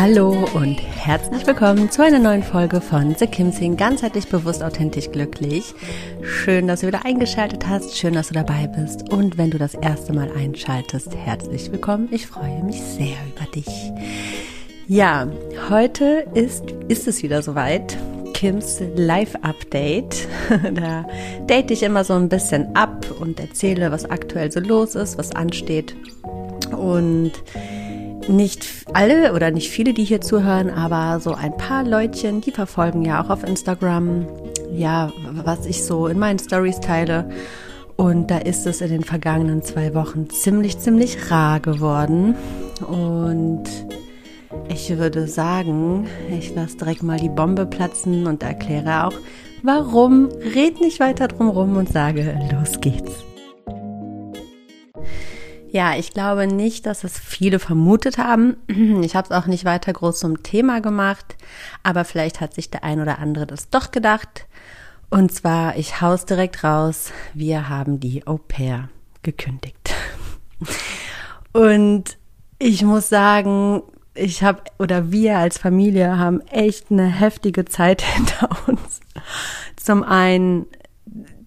Hallo und herzlich willkommen zu einer neuen Folge von The Kim Sing, ganzheitlich bewusst, authentisch, glücklich. Schön, dass du wieder eingeschaltet hast, schön, dass du dabei bist und wenn du das erste Mal einschaltest, herzlich willkommen. Ich freue mich sehr über dich. Ja, heute ist, ist es wieder soweit. Kims Live-Update. da date ich immer so ein bisschen ab und erzähle, was aktuell so los ist, was ansteht. Und nicht alle oder nicht viele, die hier zuhören, aber so ein paar Leutchen, die verfolgen ja auch auf Instagram, ja, was ich so in meinen Stories teile. Und da ist es in den vergangenen zwei Wochen ziemlich, ziemlich rar geworden. Und ich würde sagen, ich lasse direkt mal die Bombe platzen und erkläre auch, warum. Red nicht weiter drum rum und sage, los geht's. Ja, ich glaube nicht, dass es viele vermutet haben. Ich habe es auch nicht weiter groß zum Thema gemacht, aber vielleicht hat sich der ein oder andere das doch gedacht. Und zwar, ich haus direkt raus, wir haben die Au pair gekündigt. Und ich muss sagen, ich habe oder wir als Familie haben echt eine heftige Zeit hinter uns. Zum einen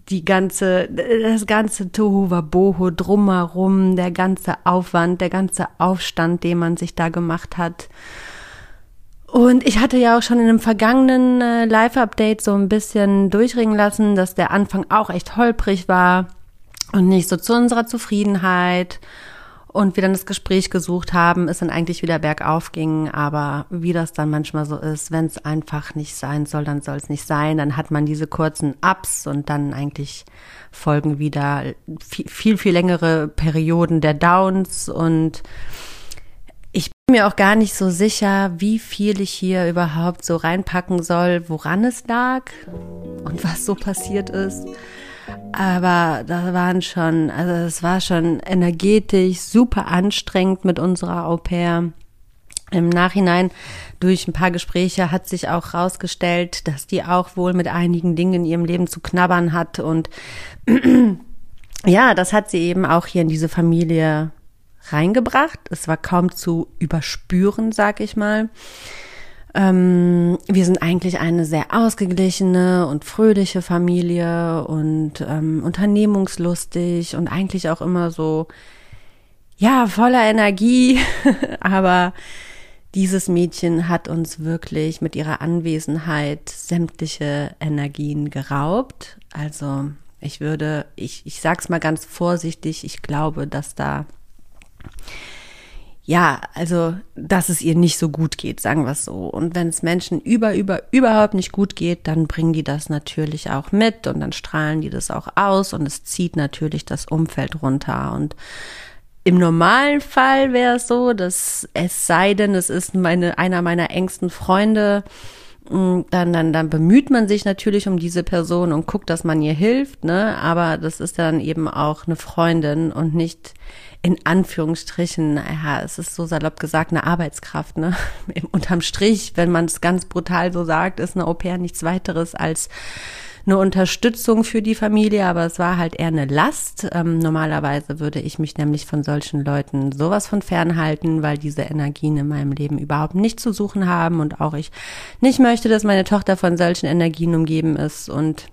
die ganze, das ganze Tohuwaboho drumherum, der ganze Aufwand, der ganze Aufstand, den man sich da gemacht hat. Und ich hatte ja auch schon in einem vergangenen äh, Live-Update so ein bisschen durchringen lassen, dass der Anfang auch echt holprig war und nicht so zu unserer Zufriedenheit und wir dann das Gespräch gesucht haben, es dann eigentlich wieder bergauf ging. Aber wie das dann manchmal so ist, wenn es einfach nicht sein soll, dann soll es nicht sein. Dann hat man diese kurzen Ups und dann eigentlich folgen wieder viel, viel, viel längere Perioden der Downs und ich bin mir auch gar nicht so sicher, wie viel ich hier überhaupt so reinpacken soll, woran es lag und was so passiert ist. Aber da waren schon, also es war schon energetisch super anstrengend mit unserer Au pair. Im Nachhinein durch ein paar Gespräche hat sich auch rausgestellt, dass die auch wohl mit einigen Dingen in ihrem Leben zu knabbern hat und ja, das hat sie eben auch hier in diese Familie reingebracht. Es war kaum zu überspüren, sag ich mal. Ähm, wir sind eigentlich eine sehr ausgeglichene und fröhliche Familie und ähm, unternehmungslustig und eigentlich auch immer so, ja, voller Energie. Aber dieses Mädchen hat uns wirklich mit ihrer Anwesenheit sämtliche Energien geraubt. Also ich würde, ich, ich sag's mal ganz vorsichtig, ich glaube, dass da ja, also, dass es ihr nicht so gut geht, sagen wir es so. Und wenn es Menschen über, über, überhaupt nicht gut geht, dann bringen die das natürlich auch mit und dann strahlen die das auch aus und es zieht natürlich das Umfeld runter. Und im normalen Fall wäre es so, dass es sei denn, es ist meine, einer meiner engsten Freunde, dann, dann, dann bemüht man sich natürlich um diese Person und guckt, dass man ihr hilft, ne? Aber das ist dann eben auch eine Freundin und nicht in Anführungsstrichen, ja, es ist so salopp gesagt, eine Arbeitskraft, ne? Unterm Strich, wenn man es ganz brutal so sagt, ist eine Au pair nichts weiteres als eine Unterstützung für die Familie, aber es war halt eher eine Last. Ähm, normalerweise würde ich mich nämlich von solchen Leuten sowas von fernhalten, weil diese Energien in meinem Leben überhaupt nicht zu suchen haben und auch ich nicht möchte, dass meine Tochter von solchen Energien umgeben ist und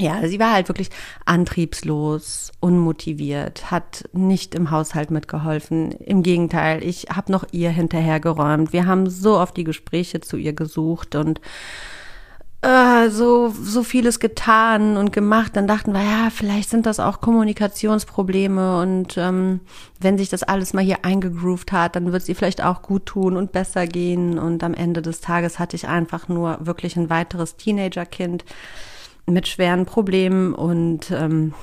ja, sie war halt wirklich antriebslos, unmotiviert, hat nicht im Haushalt mitgeholfen. Im Gegenteil, ich habe noch ihr hinterhergeräumt. Wir haben so oft die Gespräche zu ihr gesucht und äh, so, so vieles getan und gemacht. Dann dachten wir, ja, vielleicht sind das auch Kommunikationsprobleme und ähm, wenn sich das alles mal hier eingegroovt hat, dann wird es ihr vielleicht auch gut tun und besser gehen. Und am Ende des Tages hatte ich einfach nur wirklich ein weiteres Teenagerkind mit schweren Problemen und ähm,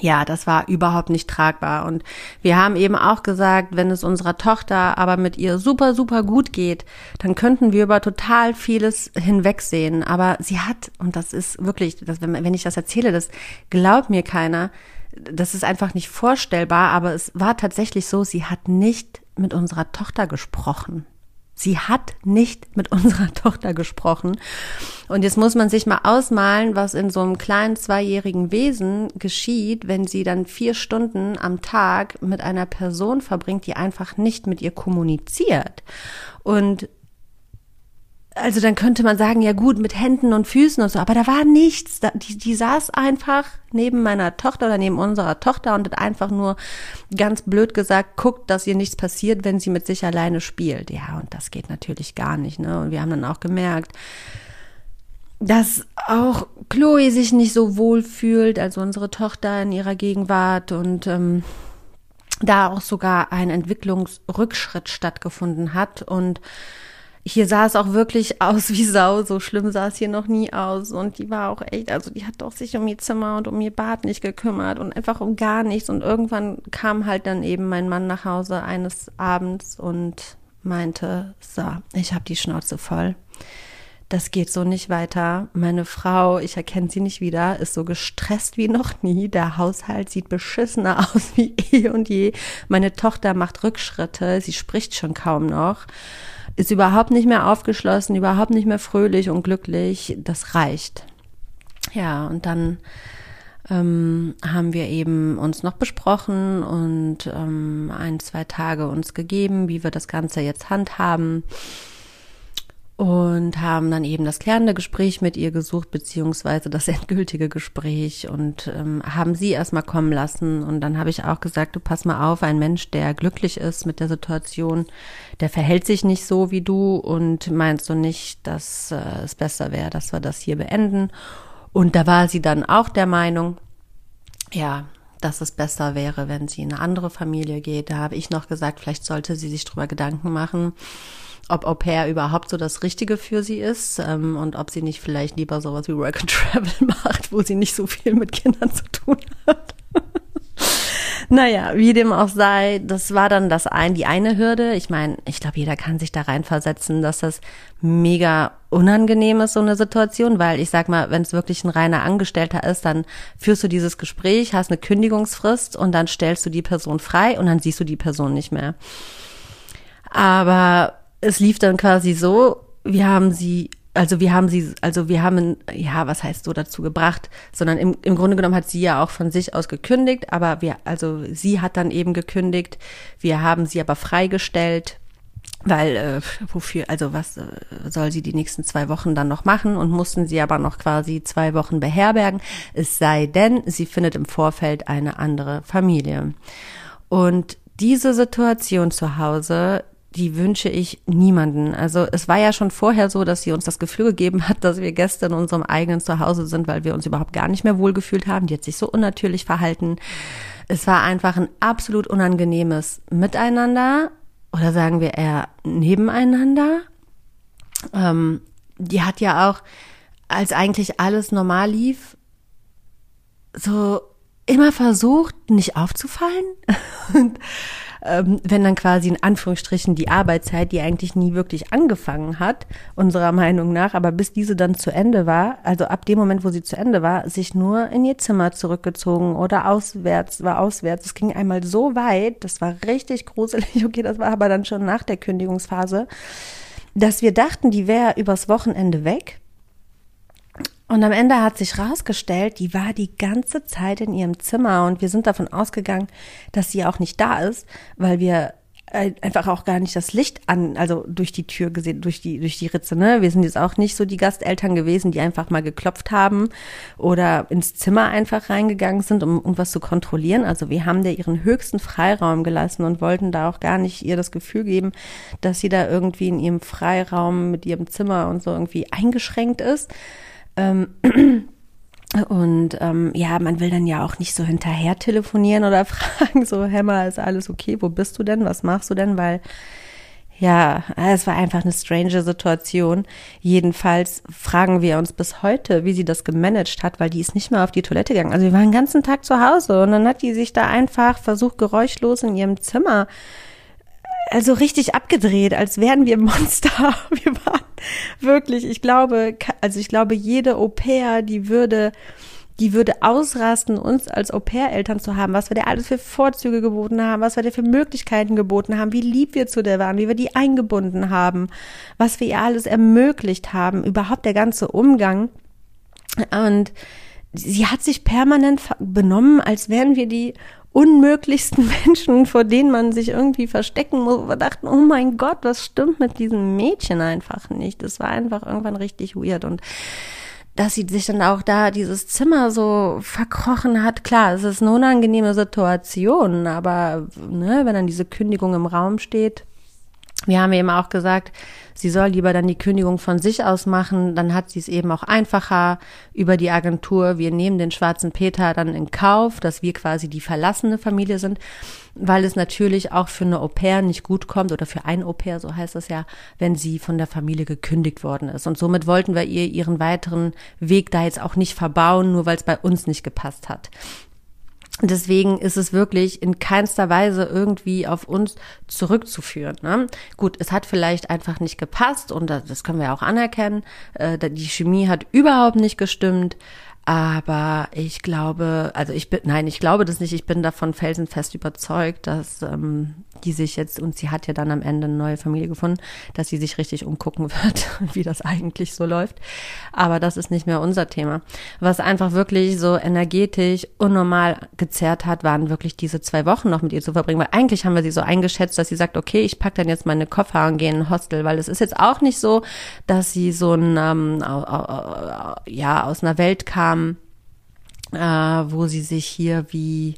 ja, das war überhaupt nicht tragbar. Und wir haben eben auch gesagt, wenn es unserer Tochter aber mit ihr super, super gut geht, dann könnten wir über total vieles hinwegsehen. Aber sie hat, und das ist wirklich, das, wenn ich das erzähle, das glaubt mir keiner, das ist einfach nicht vorstellbar, aber es war tatsächlich so, sie hat nicht mit unserer Tochter gesprochen. Sie hat nicht mit unserer Tochter gesprochen. Und jetzt muss man sich mal ausmalen, was in so einem kleinen zweijährigen Wesen geschieht, wenn sie dann vier Stunden am Tag mit einer Person verbringt, die einfach nicht mit ihr kommuniziert. Und also dann könnte man sagen, ja gut, mit Händen und Füßen und so, aber da war nichts. Die, die saß einfach neben meiner Tochter oder neben unserer Tochter und hat einfach nur ganz blöd gesagt, guckt, dass ihr nichts passiert, wenn sie mit sich alleine spielt. Ja, und das geht natürlich gar nicht, ne? Und wir haben dann auch gemerkt, dass auch Chloe sich nicht so wohl fühlt, also unsere Tochter in ihrer Gegenwart und ähm, da auch sogar ein Entwicklungsrückschritt stattgefunden hat und hier sah es auch wirklich aus wie Sau. So schlimm sah es hier noch nie aus. Und die war auch echt, also die hat doch sich um ihr Zimmer und um ihr Bad nicht gekümmert und einfach um gar nichts. Und irgendwann kam halt dann eben mein Mann nach Hause eines Abends und meinte, so, ich habe die Schnauze voll. Das geht so nicht weiter. Meine Frau, ich erkenne sie nicht wieder, ist so gestresst wie noch nie. Der Haushalt sieht beschissener aus wie eh und je. Meine Tochter macht Rückschritte. Sie spricht schon kaum noch ist überhaupt nicht mehr aufgeschlossen, überhaupt nicht mehr fröhlich und glücklich. Das reicht. Ja, und dann ähm, haben wir eben uns noch besprochen und ähm, ein, zwei Tage uns gegeben, wie wir das Ganze jetzt handhaben und haben dann eben das klärende Gespräch mit ihr gesucht, beziehungsweise das endgültige Gespräch und ähm, haben sie erstmal kommen lassen. Und dann habe ich auch gesagt, du pass mal auf, ein Mensch, der glücklich ist mit der Situation, der verhält sich nicht so wie du und meinst du nicht, dass äh, es besser wäre, dass wir das hier beenden. Und da war sie dann auch der Meinung, ja, dass es besser wäre, wenn sie in eine andere Familie geht. Da habe ich noch gesagt, vielleicht sollte sie sich drüber Gedanken machen ob Au pair überhaupt so das Richtige für sie ist ähm, und ob sie nicht vielleicht lieber sowas wie Work and Travel macht, wo sie nicht so viel mit Kindern zu tun hat. naja, wie dem auch sei, das war dann das ein, die eine Hürde. Ich meine, ich glaube, jeder kann sich da reinversetzen, dass das mega unangenehm ist, so eine Situation, weil ich sag mal, wenn es wirklich ein reiner Angestellter ist, dann führst du dieses Gespräch, hast eine Kündigungsfrist und dann stellst du die Person frei und dann siehst du die Person nicht mehr. Aber es lief dann quasi so, wir haben sie, also wir haben sie, also wir haben, ja, was heißt so dazu gebracht, sondern im, im Grunde genommen hat sie ja auch von sich aus gekündigt, aber wir, also sie hat dann eben gekündigt, wir haben sie aber freigestellt, weil äh, wofür, also was äh, soll sie die nächsten zwei Wochen dann noch machen und mussten sie aber noch quasi zwei Wochen beherbergen, es sei denn, sie findet im Vorfeld eine andere Familie. Und diese Situation zu Hause, die wünsche ich niemanden. Also es war ja schon vorher so, dass sie uns das Gefühl gegeben hat, dass wir Gäste in unserem eigenen Zuhause sind, weil wir uns überhaupt gar nicht mehr wohlgefühlt haben. Die hat sich so unnatürlich verhalten. Es war einfach ein absolut unangenehmes Miteinander oder sagen wir eher nebeneinander. Ähm, die hat ja auch, als eigentlich alles normal lief, so immer versucht, nicht aufzufallen. Und ähm, wenn dann quasi in Anführungsstrichen die Arbeitszeit, die eigentlich nie wirklich angefangen hat, unserer Meinung nach, aber bis diese dann zu Ende war, also ab dem Moment, wo sie zu Ende war, sich nur in ihr Zimmer zurückgezogen oder auswärts, war auswärts. Es ging einmal so weit, das war richtig gruselig, okay, das war aber dann schon nach der Kündigungsphase, dass wir dachten, die wäre übers Wochenende weg und am Ende hat sich rausgestellt, die war die ganze Zeit in ihrem Zimmer und wir sind davon ausgegangen, dass sie auch nicht da ist, weil wir äh, einfach auch gar nicht das Licht an, also durch die Tür gesehen, durch die, durch die Ritze, ne? Wir sind jetzt auch nicht so die Gasteltern gewesen, die einfach mal geklopft haben oder ins Zimmer einfach reingegangen sind, um irgendwas zu kontrollieren. Also wir haben der ihren höchsten Freiraum gelassen und wollten da auch gar nicht ihr das Gefühl geben, dass sie da irgendwie in ihrem Freiraum mit ihrem Zimmer und so irgendwie eingeschränkt ist. Ähm, Und ähm, ja, man will dann ja auch nicht so hinterher telefonieren oder fragen, so, Hämmer, ist alles okay? Wo bist du denn? Was machst du denn? Weil ja, es war einfach eine strange Situation. Jedenfalls fragen wir uns bis heute, wie sie das gemanagt hat, weil die ist nicht mehr auf die Toilette gegangen. Also wir waren den ganzen Tag zu Hause und dann hat die sich da einfach versucht, geräuschlos in ihrem Zimmer also richtig abgedreht, als wären wir Monster. Wir waren wirklich, ich glaube, also ich glaube, jede Au pair, die würde, die würde ausrasten, uns als Au pair-Eltern zu haben, was wir dir alles für Vorzüge geboten haben, was wir dir für Möglichkeiten geboten haben, wie lieb wir zu der waren, wie wir die eingebunden haben, was wir ihr alles ermöglicht haben, überhaupt der ganze Umgang. Und sie hat sich permanent benommen, als wären wir die unmöglichsten Menschen, vor denen man sich irgendwie verstecken muss. Wir dachten, oh mein Gott, was stimmt mit diesem Mädchen einfach nicht? Das war einfach irgendwann richtig weird und dass sie sich dann auch da dieses Zimmer so verkrochen hat. Klar, es ist eine unangenehme Situation, aber ne, wenn dann diese Kündigung im Raum steht, wir haben eben auch gesagt, sie soll lieber dann die Kündigung von sich aus machen, dann hat sie es eben auch einfacher über die Agentur. Wir nehmen den schwarzen Peter dann in Kauf, dass wir quasi die verlassene Familie sind, weil es natürlich auch für eine Au pair nicht gut kommt oder für ein Au pair, so heißt es ja, wenn sie von der Familie gekündigt worden ist. Und somit wollten wir ihr ihren weiteren Weg da jetzt auch nicht verbauen, nur weil es bei uns nicht gepasst hat. Deswegen ist es wirklich in keinster Weise irgendwie auf uns zurückzuführen. Ne? Gut, es hat vielleicht einfach nicht gepasst und das können wir auch anerkennen. Äh, die Chemie hat überhaupt nicht gestimmt. Aber ich glaube, also ich bin, nein, ich glaube das nicht. Ich bin davon felsenfest überzeugt, dass ähm, die sich jetzt, und sie hat ja dann am Ende eine neue Familie gefunden, dass sie sich richtig umgucken wird, wie das eigentlich so läuft. Aber das ist nicht mehr unser Thema. Was einfach wirklich so energetisch unnormal gezerrt hat, waren wirklich diese zwei Wochen noch mit ihr zu verbringen. Weil eigentlich haben wir sie so eingeschätzt, dass sie sagt, okay, ich pack dann jetzt meine Koffer und gehe in ein Hostel, weil es ist jetzt auch nicht so, dass sie so ein, ähm, ja, aus einer Welt kam, äh, wo sie sich hier wie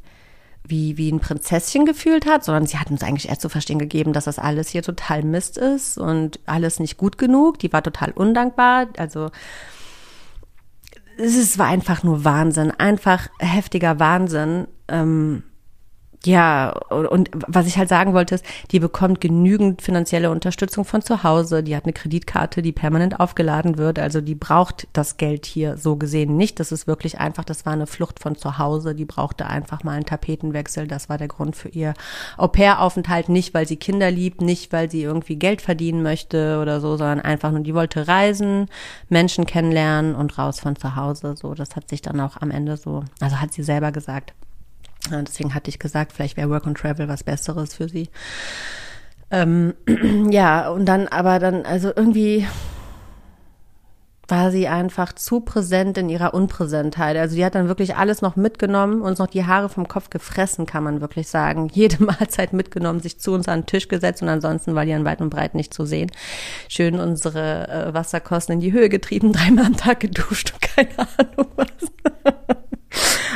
wie, wie ein Prinzesschen gefühlt hat, sondern sie hat uns eigentlich erst zu verstehen gegeben, dass das alles hier total Mist ist und alles nicht gut genug. Die war total undankbar. Also es war einfach nur Wahnsinn, einfach heftiger Wahnsinn. Ähm, ja, und was ich halt sagen wollte, ist, die bekommt genügend finanzielle Unterstützung von zu Hause. Die hat eine Kreditkarte, die permanent aufgeladen wird. Also die braucht das Geld hier so gesehen nicht. Das ist wirklich einfach, das war eine Flucht von zu Hause. Die brauchte einfach mal einen Tapetenwechsel. Das war der Grund für ihr Au-pair-Aufenthalt. Nicht, weil sie Kinder liebt, nicht, weil sie irgendwie Geld verdienen möchte oder so, sondern einfach nur, die wollte reisen, Menschen kennenlernen und raus von zu Hause. So, das hat sich dann auch am Ende so, also hat sie selber gesagt. Deswegen hatte ich gesagt, vielleicht wäre Work and Travel was Besseres für sie. Ähm, ja, und dann aber dann, also irgendwie war sie einfach zu präsent in ihrer Unpräsentheit. Also die hat dann wirklich alles noch mitgenommen, uns noch die Haare vom Kopf gefressen, kann man wirklich sagen. Jede Mahlzeit mitgenommen, sich zu uns an den Tisch gesetzt und ansonsten war die an weit und breit nicht zu sehen. Schön unsere äh, Wasserkosten in die Höhe getrieben, dreimal am Tag geduscht und keine Ahnung was.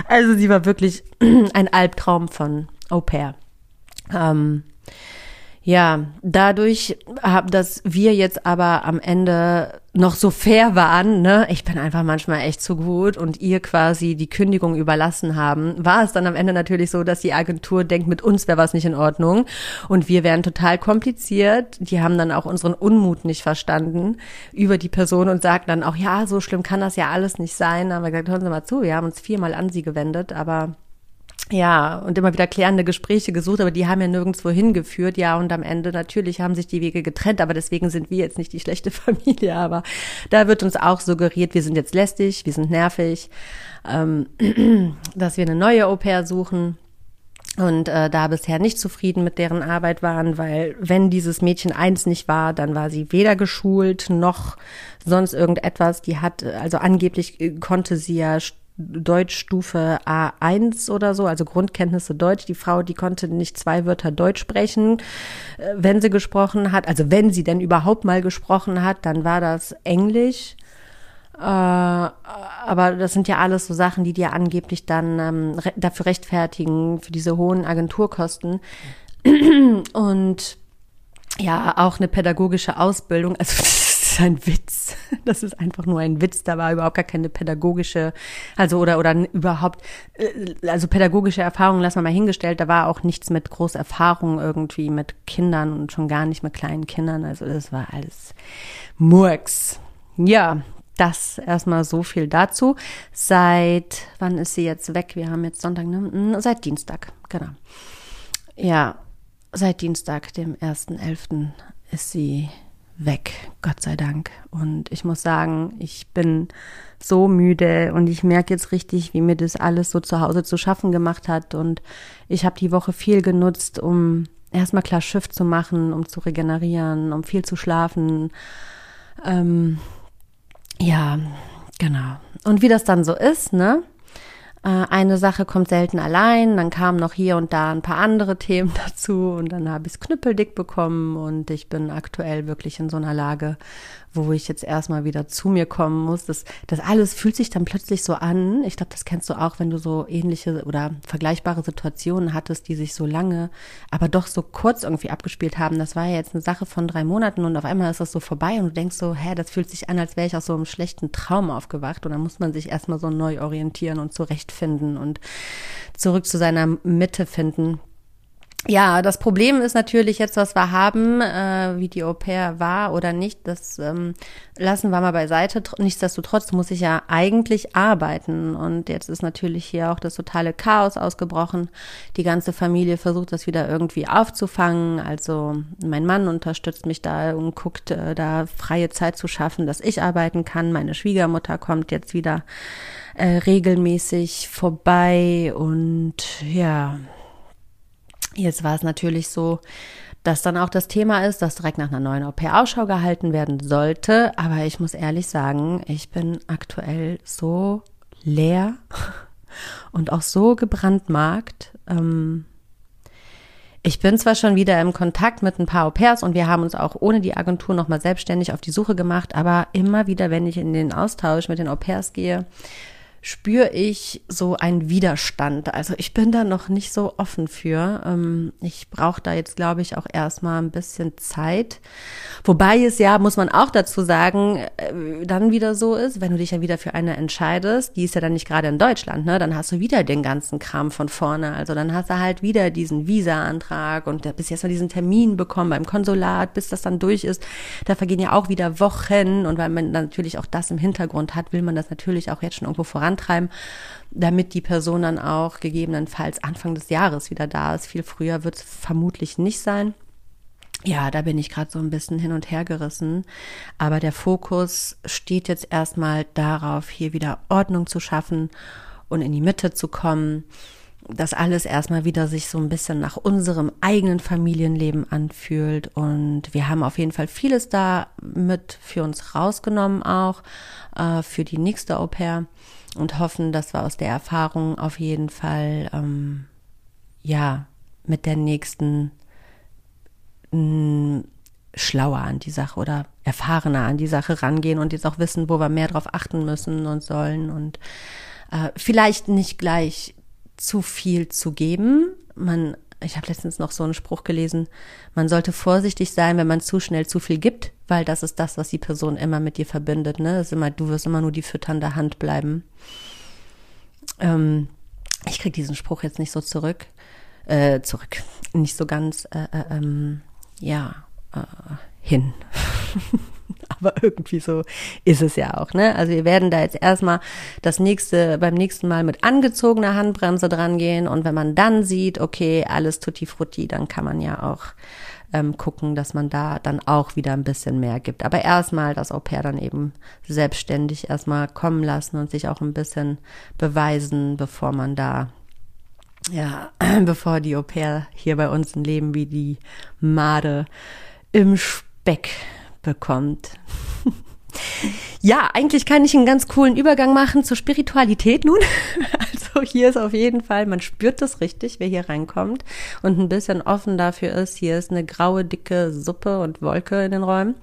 Also sie war wirklich ein Albtraum von Au pair. Ähm, ja, dadurch, dass wir jetzt aber am Ende noch so fair waren, ne, ich bin einfach manchmal echt zu gut und ihr quasi die Kündigung überlassen haben, war es dann am Ende natürlich so, dass die Agentur denkt, mit uns wäre was nicht in Ordnung und wir wären total kompliziert. Die haben dann auch unseren Unmut nicht verstanden über die Person und sagten dann auch, ja, so schlimm kann das ja alles nicht sein. Da haben wir gesagt, hören Sie mal zu, wir haben uns viermal an sie gewendet, aber ja, und immer wieder klärende Gespräche gesucht, aber die haben ja nirgendwo hingeführt. Ja, und am Ende natürlich haben sich die Wege getrennt, aber deswegen sind wir jetzt nicht die schlechte Familie. Aber da wird uns auch suggeriert, wir sind jetzt lästig, wir sind nervig, ähm, dass wir eine neue Au pair suchen und äh, da bisher nicht zufrieden mit deren Arbeit waren, weil wenn dieses Mädchen eins nicht war, dann war sie weder geschult noch sonst irgendetwas. Die hat, also angeblich äh, konnte sie ja Deutschstufe A1 oder so, also Grundkenntnisse Deutsch. Die Frau, die konnte nicht zwei Wörter Deutsch sprechen, äh, wenn sie gesprochen hat. Also wenn sie denn überhaupt mal gesprochen hat, dann war das Englisch. Äh, aber das sind ja alles so Sachen, die dir angeblich dann ähm, dafür rechtfertigen, für diese hohen Agenturkosten. Und ja, auch eine pädagogische Ausbildung. Also ist ein Witz. Das ist einfach nur ein Witz. Da war überhaupt gar keine pädagogische, also oder oder überhaupt, äh, also pädagogische Erfahrung lassen wir mal hingestellt. Da war auch nichts mit großer Erfahrung irgendwie mit Kindern und schon gar nicht mit kleinen Kindern. Also das war alles Murks. Ja, das erstmal so viel dazu. Seit, wann ist sie jetzt weg? Wir haben jetzt Sonntag, ne? Hm, seit Dienstag, genau. Ja, seit Dienstag, dem 1.11. ist sie weg, Gott sei Dank. Und ich muss sagen, ich bin so müde und ich merke jetzt richtig, wie mir das alles so zu Hause zu schaffen gemacht hat. Und ich habe die Woche viel genutzt, um erstmal klar Schiff zu machen, um zu regenerieren, um viel zu schlafen. Ähm, ja, genau. Und wie das dann so ist, ne? Äh, eine Sache kommt selten allein, dann kamen noch hier und da ein paar andere Themen dazu und dann habe ich es knüppeldick bekommen und ich bin aktuell wirklich in so einer Lage, wo ich jetzt erstmal wieder zu mir kommen muss. Das, das alles fühlt sich dann plötzlich so an. Ich glaube, das kennst du auch, wenn du so ähnliche oder vergleichbare Situationen hattest, die sich so lange, aber doch so kurz irgendwie abgespielt haben. Das war ja jetzt eine Sache von drei Monaten und auf einmal ist das so vorbei und du denkst so, hä, das fühlt sich an, als wäre ich aus so einem schlechten Traum aufgewacht und dann muss man sich erstmal so neu orientieren und zurechtfinden und zurück zu seiner Mitte finden. Ja, das Problem ist natürlich jetzt, was wir haben, äh, wie die Au pair war oder nicht, das ähm, lassen wir mal beiseite. Nichtsdestotrotz muss ich ja eigentlich arbeiten. Und jetzt ist natürlich hier auch das totale Chaos ausgebrochen. Die ganze Familie versucht das wieder irgendwie aufzufangen. Also mein Mann unterstützt mich da und guckt, äh, da freie Zeit zu schaffen, dass ich arbeiten kann. Meine Schwiegermutter kommt jetzt wieder äh, regelmäßig vorbei und ja Jetzt war es natürlich so, dass dann auch das Thema ist, dass direkt nach einer neuen Au-pair Ausschau gehalten werden sollte. Aber ich muss ehrlich sagen, ich bin aktuell so leer und auch so gebrandmarkt. Ähm, ich bin zwar schon wieder im Kontakt mit ein paar Au-pairs und wir haben uns auch ohne die Agentur nochmal selbstständig auf die Suche gemacht, aber immer wieder, wenn ich in den Austausch mit den Au-pairs gehe, spüre ich so einen Widerstand. Also ich bin da noch nicht so offen für. Ähm, ich brauche da jetzt, glaube ich, auch erstmal ein bisschen Zeit. Wobei es ja, muss man auch dazu sagen, äh, dann wieder so ist, wenn du dich ja wieder für eine entscheidest, die ist ja dann nicht gerade in Deutschland, ne? Dann hast du wieder den ganzen Kram von vorne. Also dann hast du halt wieder diesen Visa-Antrag und bis jetzt mal diesen Termin bekommen beim Konsulat, bis das dann durch ist. Da vergehen ja auch wieder Wochen und weil man natürlich auch das im Hintergrund hat, will man das natürlich auch jetzt schon irgendwo voran vorantreiben, damit die Person dann auch gegebenenfalls Anfang des Jahres wieder da ist. Viel früher wird es vermutlich nicht sein. Ja, da bin ich gerade so ein bisschen hin und her gerissen. Aber der Fokus steht jetzt erstmal darauf, hier wieder Ordnung zu schaffen und in die Mitte zu kommen. Dass alles erstmal wieder sich so ein bisschen nach unserem eigenen Familienleben anfühlt. Und wir haben auf jeden Fall vieles da mit für uns rausgenommen auch, äh, für die nächste Au pair und hoffen, dass wir aus der Erfahrung auf jeden Fall ähm, ja mit der nächsten mh, mm, schlauer an die Sache oder erfahrener an die Sache rangehen und jetzt auch wissen, wo wir mehr drauf achten müssen und sollen und äh, vielleicht nicht gleich zu viel zu geben. Man ich habe letztens noch so einen Spruch gelesen, man sollte vorsichtig sein, wenn man zu schnell zu viel gibt, weil das ist das, was die Person immer mit dir verbindet. Ne? Ist immer, du wirst immer nur die fütternde Hand bleiben. Ähm, ich krieg diesen Spruch jetzt nicht so zurück, äh, zurück, nicht so ganz, äh, äh, ähm, ja, äh, hin. aber irgendwie so ist es ja auch, ne? Also wir werden da jetzt erstmal das nächste, beim nächsten Mal mit angezogener Handbremse dran gehen und wenn man dann sieht, okay, alles tutti frutti, dann kann man ja auch ähm, gucken, dass man da dann auch wieder ein bisschen mehr gibt. Aber erstmal das Au pair dann eben selbstständig erstmal kommen lassen und sich auch ein bisschen beweisen, bevor man da ja, bevor die Au pair hier bei uns ein Leben wie die Made im Speck bekommt. Ja, eigentlich kann ich einen ganz coolen Übergang machen zur Spiritualität nun. Also hier ist auf jeden Fall, man spürt das richtig, wer hier reinkommt und ein bisschen offen dafür ist. Hier ist eine graue, dicke Suppe und Wolke in den Räumen.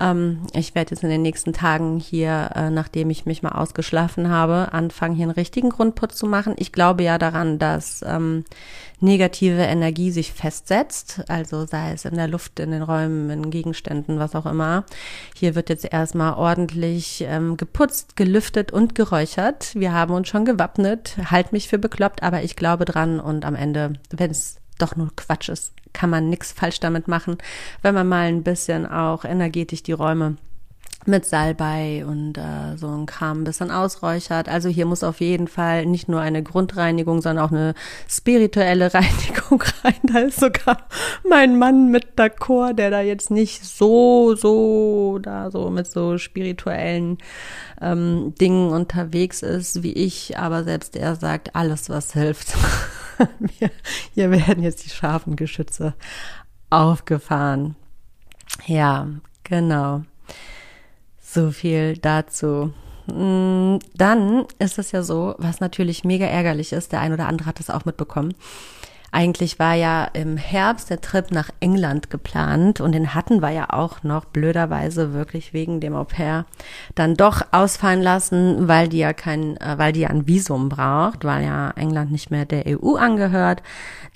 Ähm, ich werde jetzt in den nächsten Tagen hier, äh, nachdem ich mich mal ausgeschlafen habe, anfangen, hier einen richtigen Grundputz zu machen. Ich glaube ja daran, dass ähm, negative Energie sich festsetzt, also sei es in der Luft, in den Räumen, in Gegenständen, was auch immer. Hier wird jetzt erstmal ordentlich ähm, geputzt, gelüftet und geräuchert. Wir haben uns schon gewappnet, halt mich für bekloppt, aber ich glaube dran und am Ende, wenn es doch nur Quatsch ist, kann man nichts falsch damit machen, wenn man mal ein bisschen auch energetisch die Räume mit Salbei und äh, so ein Kram ein bisschen ausräuchert. Also hier muss auf jeden Fall nicht nur eine Grundreinigung, sondern auch eine spirituelle Reinigung rein. Da ist sogar mein Mann mit d'accord, der da jetzt nicht so, so, da so mit so spirituellen ähm, Dingen unterwegs ist wie ich, aber selbst er sagt, alles was hilft. Wir, hier werden jetzt die scharfen Geschütze aufgefahren. Ja, genau. So viel dazu. Mm, dann ist es ja so, was natürlich mega ärgerlich ist, der ein oder andere hat es auch mitbekommen. Eigentlich war ja im Herbst der Trip nach England geplant und den hatten wir ja auch noch blöderweise wirklich wegen dem Au pair dann doch ausfallen lassen, weil die ja kein, äh, weil die ja ein Visum braucht, weil ja England nicht mehr der EU angehört.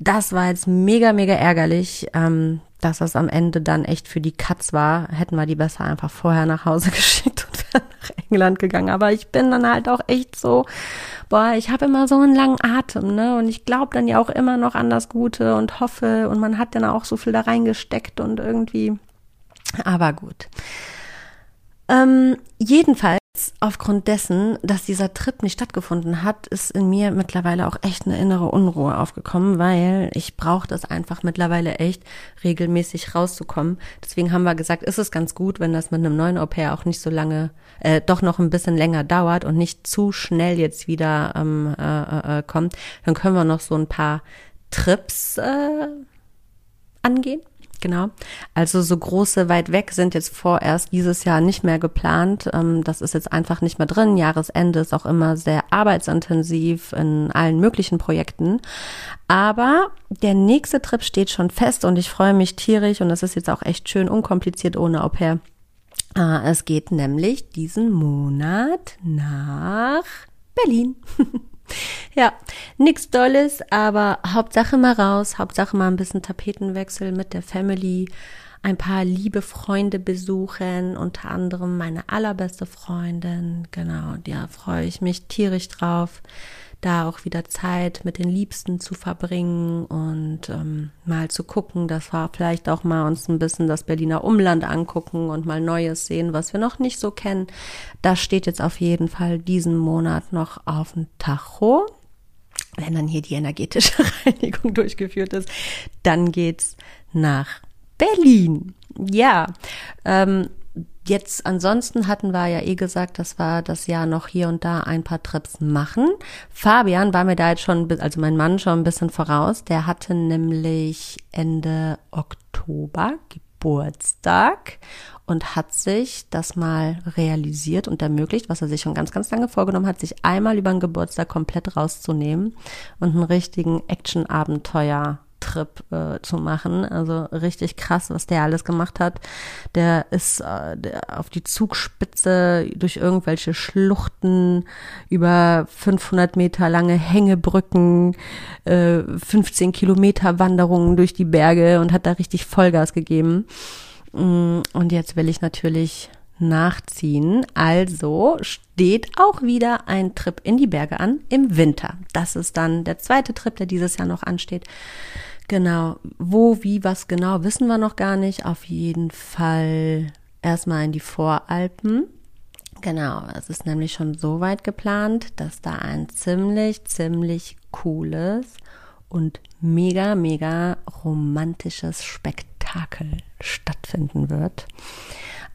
Das war jetzt mega, mega ärgerlich. Ähm, dass das am Ende dann echt für die Katz war, hätten wir die besser einfach vorher nach Hause geschickt und wären nach England gegangen. Aber ich bin dann halt auch echt so, boah, ich habe immer so einen langen Atem, ne? Und ich glaube dann ja auch immer noch an das Gute und hoffe und man hat dann auch so viel da reingesteckt und irgendwie. Aber gut. Ähm, jedenfalls aufgrund dessen, dass dieser Trip nicht stattgefunden hat, ist in mir mittlerweile auch echt eine innere Unruhe aufgekommen, weil ich brauche das einfach mittlerweile echt regelmäßig rauszukommen. Deswegen haben wir gesagt, ist es ganz gut, wenn das mit einem neuen Au pair auch nicht so lange, äh, doch noch ein bisschen länger dauert und nicht zu schnell jetzt wieder ähm, äh, äh, kommt. Dann können wir noch so ein paar Trips äh, angehen. Genau. Also so große weit weg sind jetzt vorerst dieses Jahr nicht mehr geplant. Ähm, das ist jetzt einfach nicht mehr drin. Jahresende ist auch immer sehr arbeitsintensiv in allen möglichen Projekten. Aber der nächste Trip steht schon fest und ich freue mich tierisch und das ist jetzt auch echt schön unkompliziert ohne Au pair. Ah, es geht nämlich diesen Monat nach Berlin. Ja, nix Dolles, aber Hauptsache mal raus, Hauptsache mal ein bisschen Tapetenwechsel mit der Family, ein paar liebe Freunde besuchen, unter anderem meine allerbeste Freundin, genau, da freue ich mich tierisch drauf da auch wieder Zeit mit den Liebsten zu verbringen und ähm, mal zu gucken, dass wir vielleicht auch mal uns ein bisschen das Berliner Umland angucken und mal Neues sehen, was wir noch nicht so kennen. Das steht jetzt auf jeden Fall diesen Monat noch auf dem Tacho. Wenn dann hier die energetische Reinigung durchgeführt ist, dann geht's nach Berlin. Ja, ähm, Jetzt ansonsten hatten wir ja eh gesagt, dass wir das Jahr noch hier und da ein paar Trips machen. Fabian war mir da jetzt schon, also mein Mann schon ein bisschen voraus. Der hatte nämlich Ende Oktober Geburtstag und hat sich das mal realisiert und ermöglicht, was er sich schon ganz, ganz lange vorgenommen hat, sich einmal über den Geburtstag komplett rauszunehmen und einen richtigen Action-Abenteuer Trip äh, zu machen. Also richtig krass, was der alles gemacht hat. Der ist äh, der auf die Zugspitze durch irgendwelche Schluchten über 500 Meter lange Hängebrücken, äh, 15 Kilometer Wanderungen durch die Berge und hat da richtig Vollgas gegeben. Mm, und jetzt will ich natürlich nachziehen. Also steht auch wieder ein Trip in die Berge an im Winter. Das ist dann der zweite Trip, der dieses Jahr noch ansteht. Genau. Wo, wie, was genau, wissen wir noch gar nicht. Auf jeden Fall erstmal in die Voralpen. Genau, es ist nämlich schon so weit geplant, dass da ein ziemlich, ziemlich cooles und mega, mega romantisches Spektakel stattfinden wird.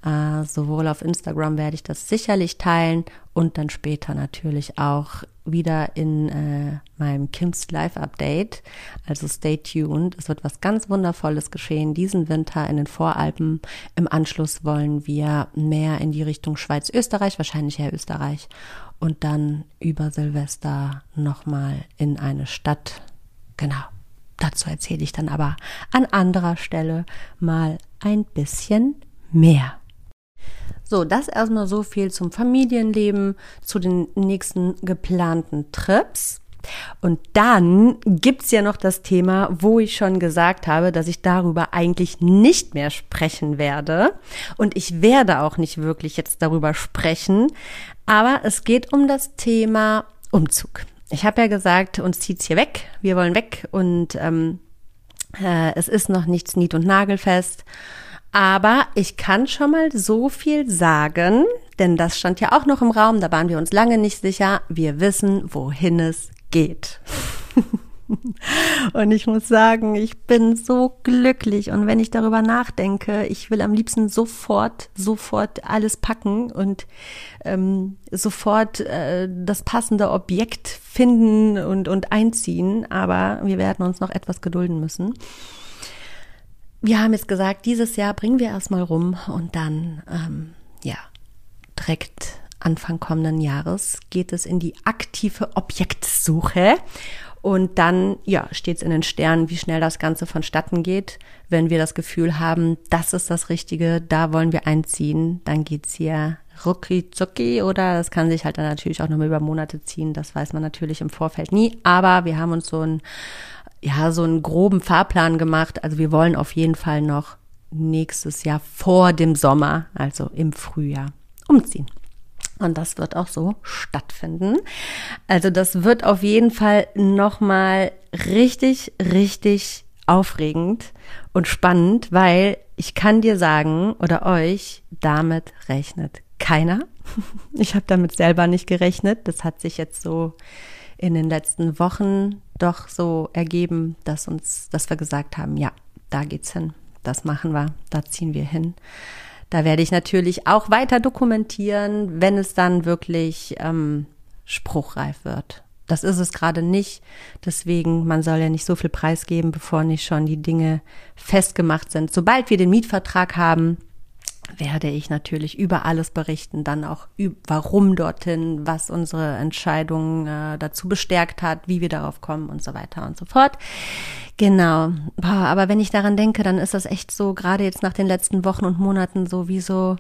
Äh, sowohl auf Instagram werde ich das sicherlich teilen und dann später natürlich auch wieder in äh, meinem Kims Live Update. Also stay tuned. Es wird was ganz Wundervolles geschehen diesen Winter in den Voralpen. Im Anschluss wollen wir mehr in die Richtung Schweiz, Österreich, wahrscheinlich eher Österreich. Und dann über Silvester nochmal in eine Stadt. Genau. Dazu erzähle ich dann aber an anderer Stelle mal ein bisschen mehr. So, das erstmal so viel zum Familienleben, zu den nächsten geplanten Trips. Und dann gibt's ja noch das Thema, wo ich schon gesagt habe, dass ich darüber eigentlich nicht mehr sprechen werde. Und ich werde auch nicht wirklich jetzt darüber sprechen. Aber es geht um das Thema Umzug. Ich habe ja gesagt, uns zieht's hier weg. Wir wollen weg und ähm, äh, es ist noch nichts nied- und nagelfest. Aber ich kann schon mal so viel sagen, denn das stand ja auch noch im Raum, da waren wir uns lange nicht sicher. Wir wissen, wohin es geht. Und ich muss sagen, ich bin so glücklich. Und wenn ich darüber nachdenke, ich will am liebsten sofort, sofort alles packen und ähm, sofort äh, das passende Objekt finden und, und einziehen. Aber wir werden uns noch etwas gedulden müssen wir haben jetzt gesagt, dieses Jahr bringen wir erstmal rum und dann, ähm, ja, direkt Anfang kommenden Jahres geht es in die aktive Objektsuche. Und dann, ja, steht es in den Sternen, wie schnell das Ganze vonstatten geht. Wenn wir das Gefühl haben, das ist das Richtige, da wollen wir einziehen, dann geht's hier rucki zucki oder das kann sich halt dann natürlich auch nochmal über Monate ziehen. Das weiß man natürlich im Vorfeld nie. Aber wir haben uns so ein ja, so einen groben Fahrplan gemacht. Also wir wollen auf jeden Fall noch nächstes Jahr vor dem Sommer, also im Frühjahr, umziehen. Und das wird auch so stattfinden. Also das wird auf jeden Fall nochmal richtig, richtig aufregend und spannend, weil ich kann dir sagen oder euch, damit rechnet keiner. Ich habe damit selber nicht gerechnet. Das hat sich jetzt so in den letzten Wochen doch so ergeben, dass uns, dass wir gesagt haben, ja, da geht's hin, das machen wir, da ziehen wir hin. Da werde ich natürlich auch weiter dokumentieren, wenn es dann wirklich ähm, spruchreif wird. Das ist es gerade nicht. Deswegen, man soll ja nicht so viel preisgeben, bevor nicht schon die Dinge festgemacht sind. Sobald wir den Mietvertrag haben, werde ich natürlich über alles berichten, dann auch warum dorthin, was unsere Entscheidung äh, dazu bestärkt hat, wie wir darauf kommen und so weiter und so fort. Genau. Boah, aber wenn ich daran denke, dann ist das echt so, gerade jetzt nach den letzten Wochen und Monaten so wie so,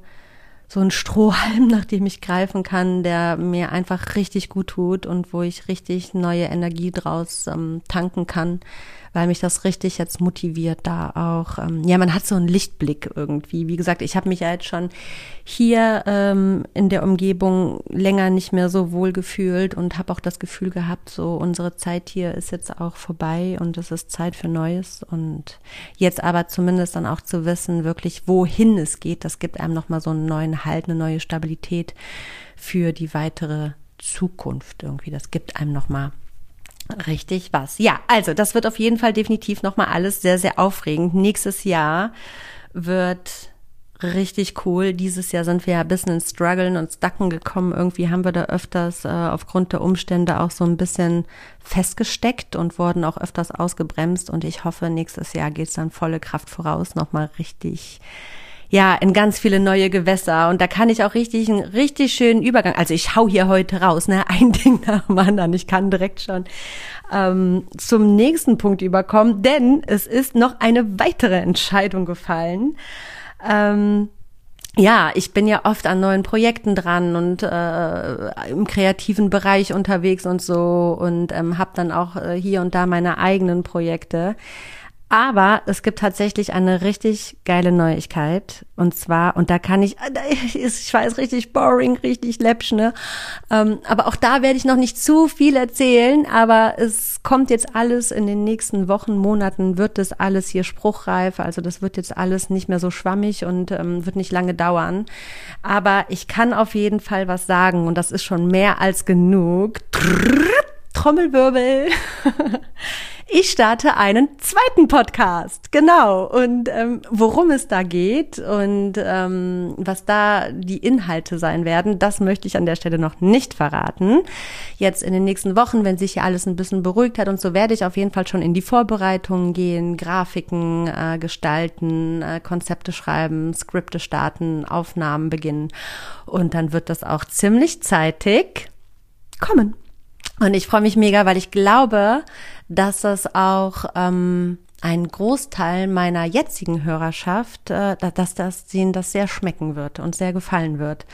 so ein Strohhalm, nach dem ich greifen kann, der mir einfach richtig gut tut und wo ich richtig neue Energie draus ähm, tanken kann weil mich das richtig jetzt motiviert, da auch, ähm, ja, man hat so einen Lichtblick irgendwie. Wie gesagt, ich habe mich ja jetzt schon hier ähm, in der Umgebung länger nicht mehr so wohl gefühlt und habe auch das Gefühl gehabt, so unsere Zeit hier ist jetzt auch vorbei und es ist Zeit für Neues und jetzt aber zumindest dann auch zu wissen, wirklich wohin es geht, das gibt einem nochmal so einen neuen Halt, eine neue Stabilität für die weitere Zukunft irgendwie. Das gibt einem nochmal Richtig was. Ja, also das wird auf jeden Fall definitiv nochmal alles sehr, sehr aufregend. Nächstes Jahr wird richtig cool. Dieses Jahr sind wir ja ein bisschen ins Struggeln und Stacken gekommen. Irgendwie haben wir da öfters äh, aufgrund der Umstände auch so ein bisschen festgesteckt und wurden auch öfters ausgebremst. Und ich hoffe, nächstes Jahr geht's dann volle Kraft voraus, nochmal richtig ja, in ganz viele neue Gewässer. Und da kann ich auch richtig einen richtig schönen Übergang. Also ich hau hier heute raus, ne? Ein Ding nach dem anderen. Ich kann direkt schon ähm, zum nächsten Punkt überkommen, denn es ist noch eine weitere Entscheidung gefallen. Ähm, ja, ich bin ja oft an neuen Projekten dran und äh, im kreativen Bereich unterwegs und so und ähm, habe dann auch äh, hier und da meine eigenen Projekte. Aber es gibt tatsächlich eine richtig geile Neuigkeit. Und zwar, und da kann ich, ich weiß, richtig boring, richtig läppsch, ne? Ähm, aber auch da werde ich noch nicht zu viel erzählen. Aber es kommt jetzt alles in den nächsten Wochen, Monaten, wird das alles hier spruchreif. Also das wird jetzt alles nicht mehr so schwammig und ähm, wird nicht lange dauern. Aber ich kann auf jeden Fall was sagen. Und das ist schon mehr als genug. Trommelwirbel. ich starte einen zweiten Podcast. Genau. Und ähm, worum es da geht und ähm, was da die Inhalte sein werden, das möchte ich an der Stelle noch nicht verraten. Jetzt in den nächsten Wochen, wenn sich hier alles ein bisschen beruhigt hat und so, werde ich auf jeden Fall schon in die Vorbereitungen gehen, Grafiken äh, gestalten, äh, Konzepte schreiben, Skripte starten, Aufnahmen beginnen. Und dann wird das auch ziemlich zeitig kommen. Und ich freue mich mega, weil ich glaube, dass das auch ähm, ein Großteil meiner jetzigen Hörerschaft, äh, dass das denen das sehr schmecken wird und sehr gefallen wird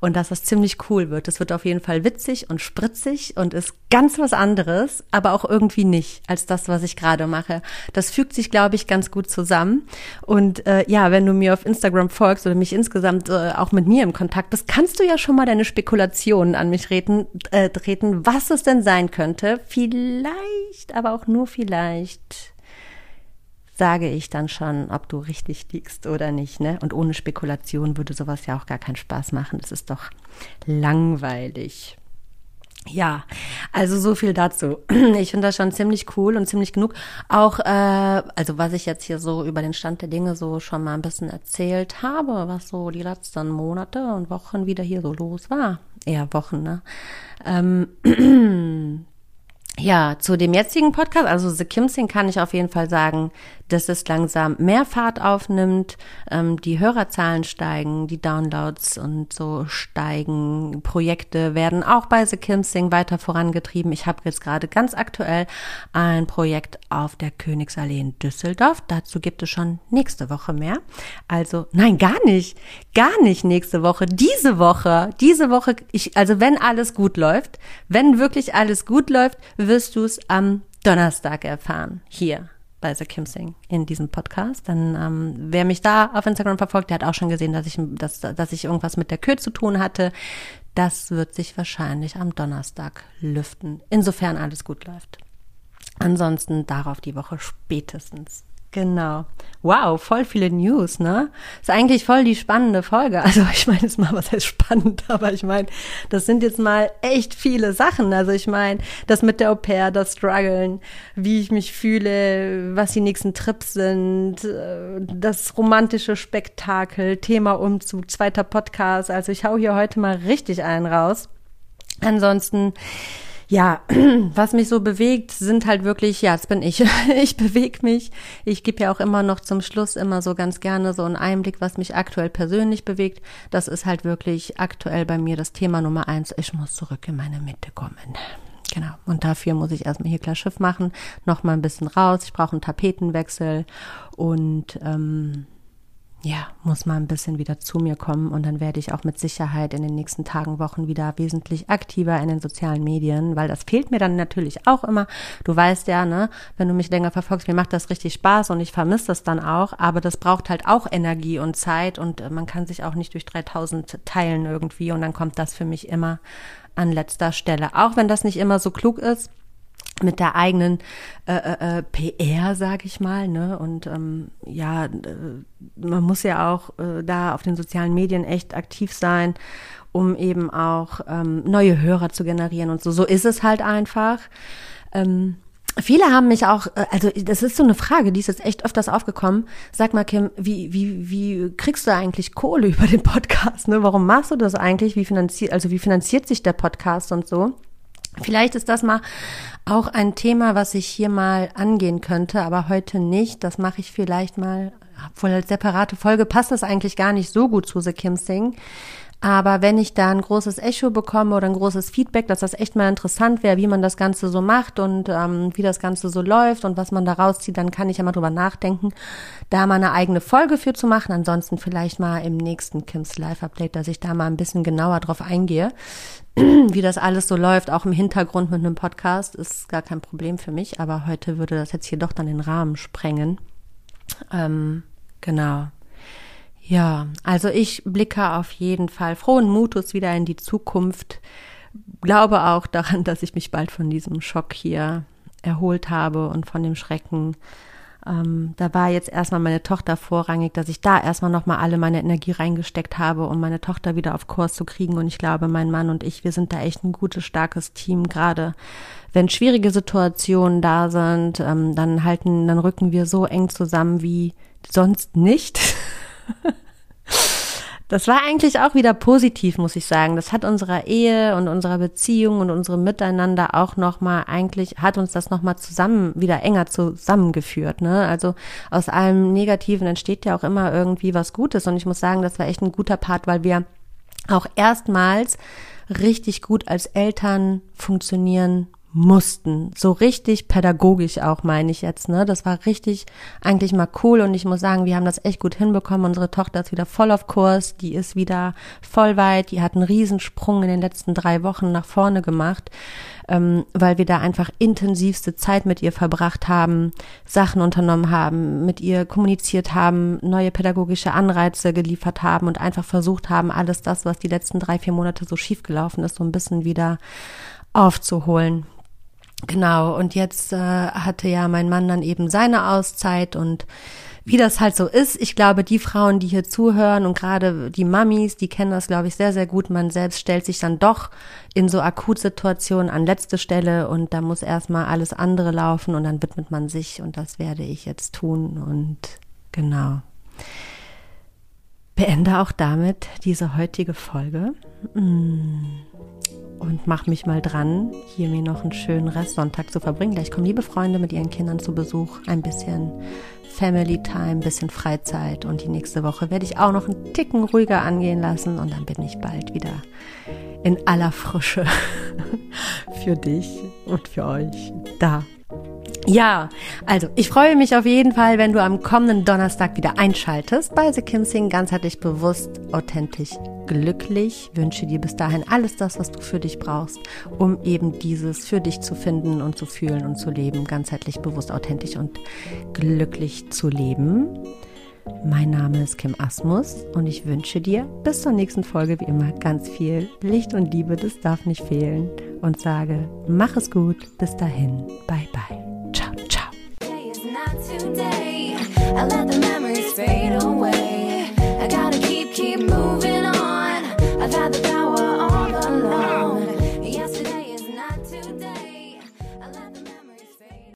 und dass das ziemlich cool wird. Es wird auf jeden Fall witzig und spritzig und ist ganz was anderes, aber auch irgendwie nicht als das, was ich gerade mache. Das fügt sich, glaube ich, ganz gut zusammen. Und äh, ja, wenn du mir auf Instagram folgst oder mich insgesamt äh, auch mit mir im Kontakt bist, kannst du ja schon mal deine Spekulationen an mich treten, äh, treten, was es denn sein könnte. Vielleicht, aber auch nur vielleicht sage ich dann schon, ob du richtig liegst oder nicht. Ne? Und ohne Spekulation würde sowas ja auch gar keinen Spaß machen. Das ist doch langweilig. Ja, also so viel dazu. Ich finde das schon ziemlich cool und ziemlich genug. Auch, äh, also was ich jetzt hier so über den Stand der Dinge so schon mal ein bisschen erzählt habe, was so die letzten Monate und Wochen wieder hier so los war. Eher Wochen, ne? Ähm, Ja, zu dem jetzigen Podcast, also The Kimsing, kann ich auf jeden Fall sagen, dass es langsam mehr Fahrt aufnimmt, ähm, die Hörerzahlen steigen, die Downloads und so steigen. Projekte werden auch bei The Kimsing weiter vorangetrieben. Ich habe jetzt gerade ganz aktuell ein Projekt auf der Königsallee in Düsseldorf. Dazu gibt es schon nächste Woche mehr. Also, nein, gar nicht. Gar nicht nächste Woche. Diese Woche, diese Woche, ich, also wenn alles gut läuft, wenn wirklich alles gut läuft, wirst du es am Donnerstag erfahren. Hier bei The Kim Sing in diesem Podcast. Dann ähm, wer mich da auf Instagram verfolgt, der hat auch schon gesehen, dass ich, dass, dass ich irgendwas mit der Kür zu tun hatte. Das wird sich wahrscheinlich am Donnerstag lüften, insofern alles gut läuft. Ansonsten darauf die Woche spätestens. Genau. Wow, voll viele News, ne? Ist eigentlich voll die spannende Folge. Also ich meine, ist mal was heißt spannend, aber ich meine, das sind jetzt mal echt viele Sachen. Also ich meine, das mit der Au pair, das Struggeln, wie ich mich fühle, was die nächsten Trips sind, äh, das romantische Spektakel, Thema Umzug, zweiter Podcast. Also ich hau hier heute mal richtig einen raus. Ansonsten ja, was mich so bewegt, sind halt wirklich, ja, das bin ich. Ich bewege mich. Ich gebe ja auch immer noch zum Schluss immer so ganz gerne so einen Einblick, was mich aktuell persönlich bewegt. Das ist halt wirklich aktuell bei mir das Thema Nummer eins. Ich muss zurück in meine Mitte kommen. Genau. Und dafür muss ich erstmal hier klar Schiff machen, noch mal ein bisschen raus. Ich brauche einen Tapetenwechsel und ähm, ja, muss mal ein bisschen wieder zu mir kommen und dann werde ich auch mit Sicherheit in den nächsten Tagen, Wochen wieder wesentlich aktiver in den sozialen Medien, weil das fehlt mir dann natürlich auch immer. Du weißt ja, ne, wenn du mich länger verfolgst, mir macht das richtig Spaß und ich vermisse das dann auch, aber das braucht halt auch Energie und Zeit und äh, man kann sich auch nicht durch 3000 teilen irgendwie und dann kommt das für mich immer an letzter Stelle. Auch wenn das nicht immer so klug ist, mit der eigenen äh, äh, äh PR, sag ich mal, ne? Und ähm, ja, äh, man muss ja auch äh, da auf den sozialen Medien echt aktiv sein, um eben auch ähm, neue Hörer zu generieren und so. So ist es halt einfach. Ähm, Viele haben mich auch, äh, also das ist so eine Frage, die ist jetzt echt öfters aufgekommen. Sag mal, Kim, wie, wie, wie kriegst du eigentlich Kohle über den Podcast? Ne? Warum machst du das eigentlich? Wie finanziert, also wie finanziert sich der Podcast und so? Vielleicht ist das mal auch ein Thema, was ich hier mal angehen könnte, aber heute nicht. Das mache ich vielleicht mal, obwohl als separate Folge passt das eigentlich gar nicht so gut zu The Kim Sing. Aber wenn ich da ein großes Echo bekomme oder ein großes Feedback, dass das echt mal interessant wäre, wie man das Ganze so macht und ähm, wie das Ganze so läuft und was man da rauszieht, dann kann ich ja mal drüber nachdenken, da mal eine eigene Folge für zu machen. Ansonsten vielleicht mal im nächsten Kims Live Update, dass ich da mal ein bisschen genauer drauf eingehe. wie das alles so läuft, auch im Hintergrund mit einem Podcast, ist gar kein Problem für mich. Aber heute würde das jetzt hier doch dann den Rahmen sprengen. Ähm, genau. Ja, also ich blicke auf jeden Fall frohen Mutus wieder in die Zukunft. Glaube auch daran, dass ich mich bald von diesem Schock hier erholt habe und von dem Schrecken Ähm, da war jetzt erstmal meine Tochter vorrangig, dass ich da erstmal nochmal alle meine Energie reingesteckt habe, um meine Tochter wieder auf Kurs zu kriegen. Und ich glaube, mein Mann und ich, wir sind da echt ein gutes, starkes Team, gerade wenn schwierige Situationen da sind, ähm, dann halten, dann rücken wir so eng zusammen wie sonst nicht. Das war eigentlich auch wieder positiv, muss ich sagen. Das hat unserer Ehe und unserer Beziehung und unserem Miteinander auch nochmal eigentlich, hat uns das nochmal zusammen, wieder enger zusammengeführt, ne? Also aus allem Negativen entsteht ja auch immer irgendwie was Gutes und ich muss sagen, das war echt ein guter Part, weil wir auch erstmals richtig gut als Eltern funktionieren mussten. So richtig pädagogisch auch, meine ich jetzt, ne? Das war richtig eigentlich mal cool und ich muss sagen, wir haben das echt gut hinbekommen. Unsere Tochter ist wieder voll auf Kurs, die ist wieder voll weit, die hat einen Riesensprung in den letzten drei Wochen nach vorne gemacht, ähm, weil wir da einfach intensivste Zeit mit ihr verbracht haben, Sachen unternommen haben, mit ihr kommuniziert haben, neue pädagogische Anreize geliefert haben und einfach versucht haben, alles das, was die letzten drei, vier Monate so schief gelaufen ist, so ein bisschen wieder aufzuholen. Genau, und jetzt äh, hatte ja mein Mann dann eben seine Auszeit und wie das halt so ist, ich glaube, die Frauen, die hier zuhören und gerade die Mamis, die kennen das, glaube ich, sehr, sehr gut. Man selbst stellt sich dann doch in so Akutsituationen an letzte Stelle und da muss erstmal alles andere laufen und dann widmet man sich und das werde ich jetzt tun und genau. Beende auch damit diese heutige Folge. Mmh und mache mich mal dran, hier mir noch einen schönen Restsonntag zu verbringen. Gleich kommen liebe Freunde mit ihren Kindern zu Besuch, ein bisschen Family Time, bisschen Freizeit und die nächste Woche werde ich auch noch einen Ticken ruhiger angehen lassen und dann bin ich bald wieder in aller Frische für dich und für euch da. Ja, also ich freue mich auf jeden Fall, wenn du am kommenden Donnerstag wieder einschaltest bei The Kim Sing ganzheitlich bewusst, authentisch, glücklich. Wünsche dir bis dahin alles das, was du für dich brauchst, um eben dieses für dich zu finden und zu fühlen und zu leben, ganzheitlich bewusst, authentisch und glücklich zu leben. Mein Name ist Kim Asmus und ich wünsche dir bis zur nächsten Folge wie immer ganz viel Licht und Liebe, das darf nicht fehlen und sage, mach es gut, bis dahin, bye bye. today. I let the memories fade away. I gotta keep, keep moving on. I've had the